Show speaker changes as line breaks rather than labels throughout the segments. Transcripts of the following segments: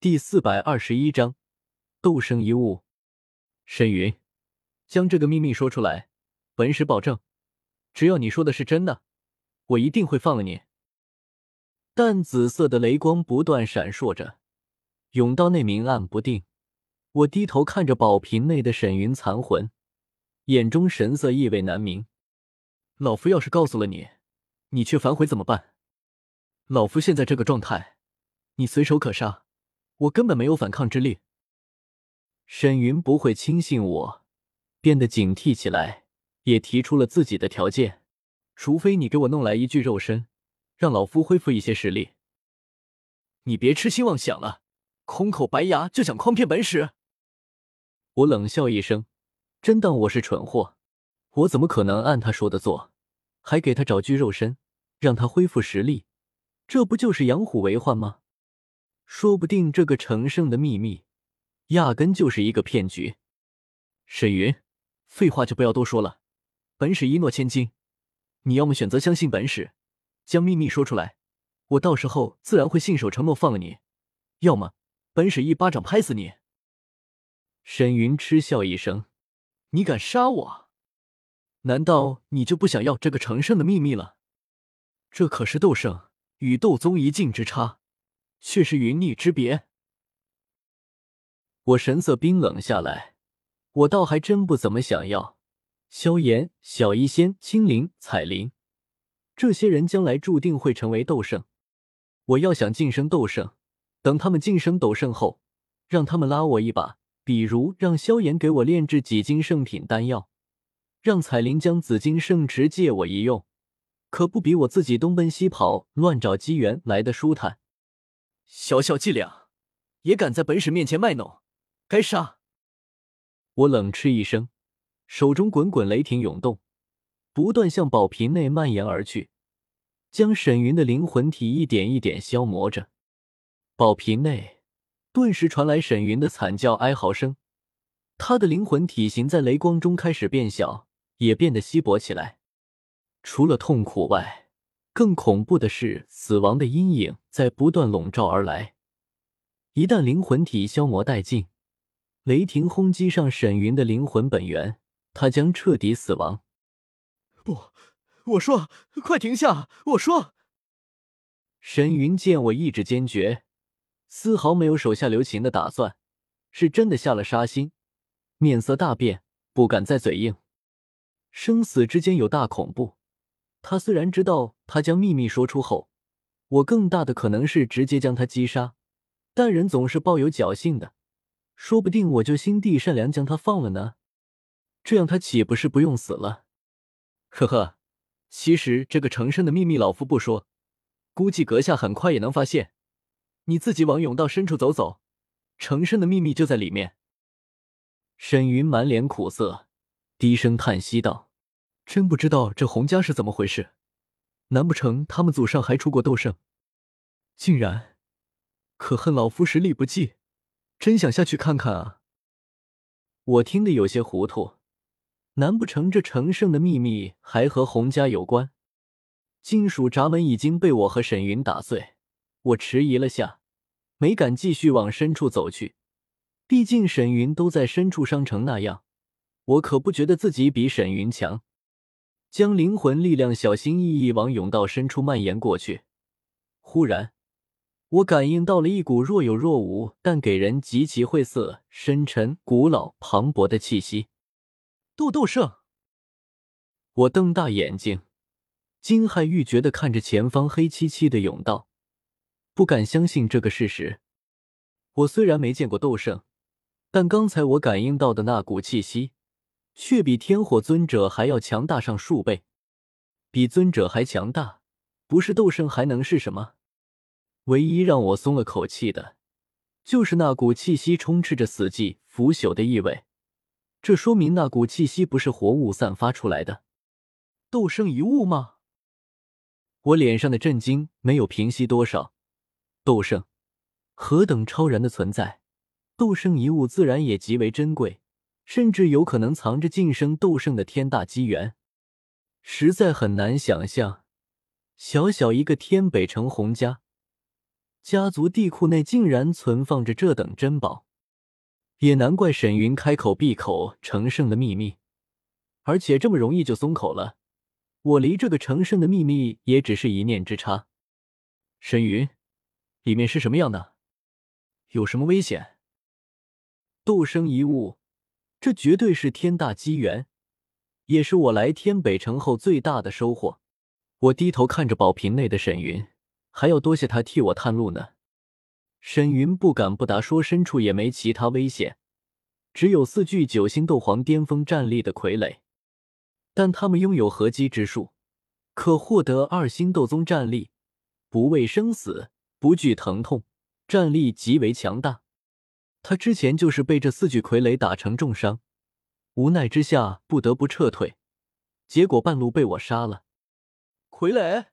第四百二十一章斗圣一物。沈云，将这个秘密说出来，本使保证，只要你说的是真的，我一定会放了你。淡紫色的雷光不断闪烁着，甬道内明暗不定。我低头看着宝瓶内的沈云残魂，眼中神色意味难明。老夫要是告诉了你，你却反悔怎么办？老夫现在这个状态，你随手可杀。我根本没有反抗之力。沈云不会轻信我，变得警惕起来，也提出了自己的条件：除非你给我弄来一具肉身，让老夫恢复一些实力。你别痴心妄想了，空口白牙就想诓骗本使！我冷笑一声，真当我是蠢货？我怎么可能按他说的做？还给他找具肉身，让他恢复实力，这不就是养虎为患吗？说不定这个成圣的秘密，压根就是一个骗局。沈云，废话就不要多说了，本使一诺千金。你要么选择相信本使，将秘密说出来，我到时候自然会信守承诺放了你；要么，本使一巴掌拍死你。沈云嗤笑一声：“你敢杀我？难道你就不想要这个成圣的秘密了？这可是斗圣与斗宗一境之差。”却是云泥之别。我神色冰冷下来，我倒还真不怎么想要。萧炎、小医仙、青灵、彩铃，这些人将来注定会成为斗圣。我要想晋升斗圣，等他们晋升斗圣后，让他们拉我一把。比如让萧炎给我炼制几斤圣品丹药，让彩铃将紫金圣池借我一用，可不比我自己东奔西跑乱找机缘来的舒坦。小小伎俩，也敢在本使面前卖弄，该杀！我冷嗤一声，手中滚滚雷霆涌动，不断向宝瓶内蔓延而去，将沈云的灵魂体一点一点消磨着。宝瓶内顿时传来沈云的惨叫哀嚎声，他的灵魂体型在雷光中开始变小，也变得稀薄起来。除了痛苦外，更恐怖的是，死亡的阴影在不断笼罩而来。一旦灵魂体消磨殆尽，雷霆轰击上沈云的灵魂本源，他将彻底死亡。
不，我说，快停下！我说。
沈云见我意志坚决，丝毫没有手下留情的打算，是真的下了杀心，面色大变，不敢再嘴硬。生死之间有大恐怖。他虽然知道，他将秘密说出后，我更大的可能是直接将他击杀，但人总是抱有侥幸的，说不定我就心地善良将他放了呢，这样他岂不是不用死了？呵呵，其实这个成圣的秘密，老夫不说，估计阁下很快也能发现。你自己往甬道深处走走，成圣的秘密就在里面。沈云满脸苦涩，低声叹息道。真不知道这洪家是怎么回事，难不成他们祖上还出过斗圣？竟然，可恨老夫实力不济，真想下去看看啊！我听得有些糊涂，难不成这成圣的秘密还和洪家有关？金属闸门已经被我和沈云打碎，我迟疑了下，没敢继续往深处走去。毕竟沈云都在深处伤成那样，我可不觉得自己比沈云强。将灵魂力量小心翼翼往甬道深处蔓延过去。忽然，我感应到了一股若有若无，但给人极其晦涩、深沉、古老、磅礴的气息。斗斗圣！我瞪大眼睛，惊骇欲绝的看着前方黑漆漆的甬道，不敢相信这个事实。我虽然没见过斗圣，但刚才我感应到的那股气息。却比天火尊者还要强大上数倍，比尊者还强大，不是斗圣还能是什么？唯一让我松了口气的，就是那股气息充斥着死寂腐朽的意味，这说明那股气息不是活物散发出来的。斗圣遗物吗？我脸上的震惊没有平息多少。斗圣，何等超然的存在，斗圣遗物自然也极为珍贵。甚至有可能藏着晋升斗圣的天大机缘，实在很难想象，小小一个天北城洪家，家族地库内竟然存放着这等珍宝，也难怪沈云开口闭口成圣的秘密，而且这么容易就松口了。我离这个成圣的秘密也只是一念之差。沈云，里面是什么样的？有什么危险？斗圣一物，这绝对是天大机缘，也是我来天北城后最大的收获。我低头看着宝瓶内的沈云。还要多谢他替我探路呢。沈云不敢不答，说深处也没其他危险，只有四具九星斗皇巅峰战力的傀儡，但他们拥有合击之术，可获得二星斗宗战力，不畏生死，不惧疼痛，战力极为强大。他之前就是被这四具傀儡打成重伤，无奈之下不得不撤退，结果半路被我杀了。
傀儡。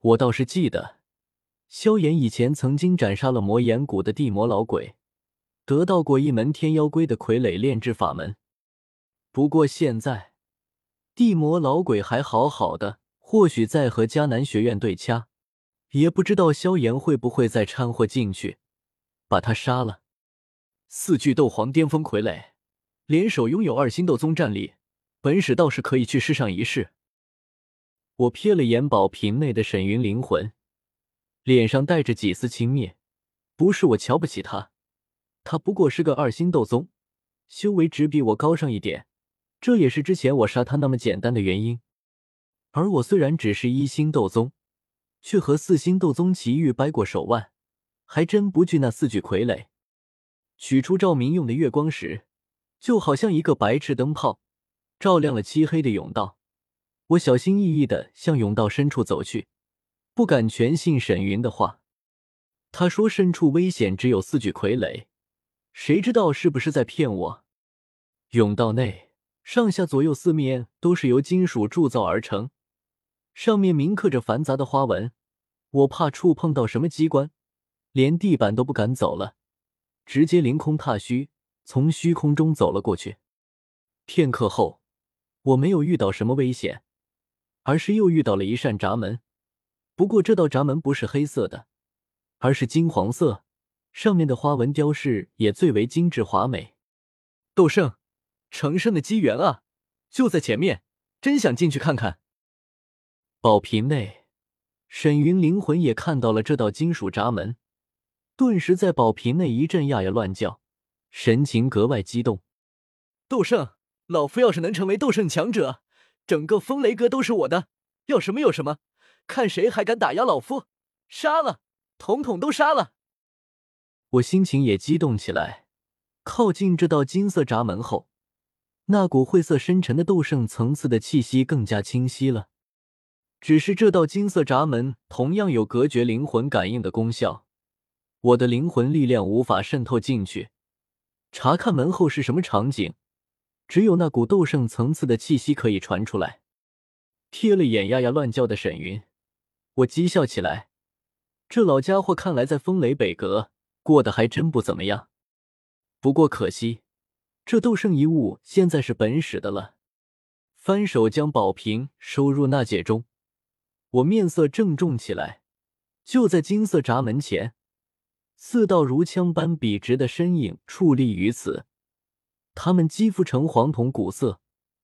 我倒是记得，萧炎以前曾经斩杀了魔岩谷的地魔老鬼，得到过一门天妖龟的傀儡炼制法门。不过现在，地魔老鬼还好好的，或许在和迦南学院对掐，也不知道萧炎会不会再掺和进去，把他杀了。四具斗皇巅峰傀儡，联手拥有二星斗宗战力，本使倒是可以去试上一试。我瞥了眼宝瓶内的沈云灵魂，脸上带着几丝轻蔑。不是我瞧不起他，他不过是个二星斗宗，修为只比我高上一点，这也是之前我杀他那么简单的原因。而我虽然只是一星斗宗，却和四星斗宗齐遇掰过手腕，还真不惧那四具傀儡。取出照明用的月光石，就好像一个白炽灯泡，照亮了漆黑的甬道。我小心翼翼的向甬道深处走去，不敢全信沈云的话。他说深处危险，只有四具傀儡，谁知道是不是在骗我？甬道内上下左右四面都是由金属铸造而成，上面铭刻着繁杂的花纹。我怕触碰到什么机关，连地板都不敢走了，直接凌空踏虚，从虚空中走了过去。片刻后，我没有遇到什么危险。而是又遇到了一扇闸门，不过这道闸门不是黑色的，而是金黄色，上面的花纹雕饰也最为精致华美。斗圣，成圣的机缘啊，就在前面，真想进去看看。宝瓶内，沈云灵魂也看到了这道金属闸门，顿时在宝瓶内一阵呀呀乱叫，神情格外激动。斗圣，老夫要是能成为斗圣强者。整个风雷阁都是我的，要什么有什么，看谁还敢打压老夫！杀了，统统都杀了！我心情也激动起来。靠近这道金色闸门后，那股晦涩深沉的斗圣层次的气息更加清晰了。只是这道金色闸门同样有隔绝灵魂感应的功效，我的灵魂力量无法渗透进去，查看门后是什么场景。只有那股斗圣层次的气息可以传出来。瞥了眼呀呀乱叫的沈云，我讥笑起来。这老家伙看来在风雷北阁过得还真不怎么样。不过可惜，这斗圣遗物现在是本使的了。翻手将宝瓶收入纳戒中，我面色郑重起来。就在金色闸门前，四道如枪般笔直的身影矗立于此。他们肌肤呈黄铜古色，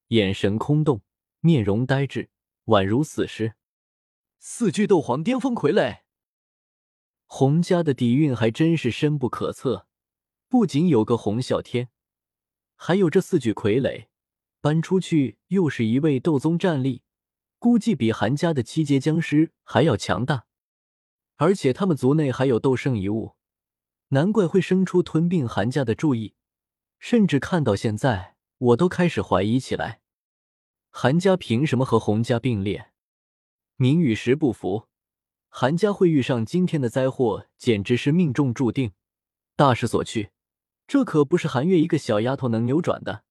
眼神空洞，面容呆滞，宛如死尸。四具斗皇巅峰傀儡，洪家的底蕴还真是深不可测。不仅有个洪啸天，还有这四具傀儡，搬出去又是一位斗宗战力，估计比韩家的七阶僵尸还要强大。而且他们族内还有斗圣遗物，难怪会生出吞并韩家的注意。甚至看到现在，我都开始怀疑起来：韩家凭什么和洪家并列？名与实不符，韩家会遇上今天的灾祸，简直是命中注定，大势所趋。这可不是韩月一个小丫头能扭转的。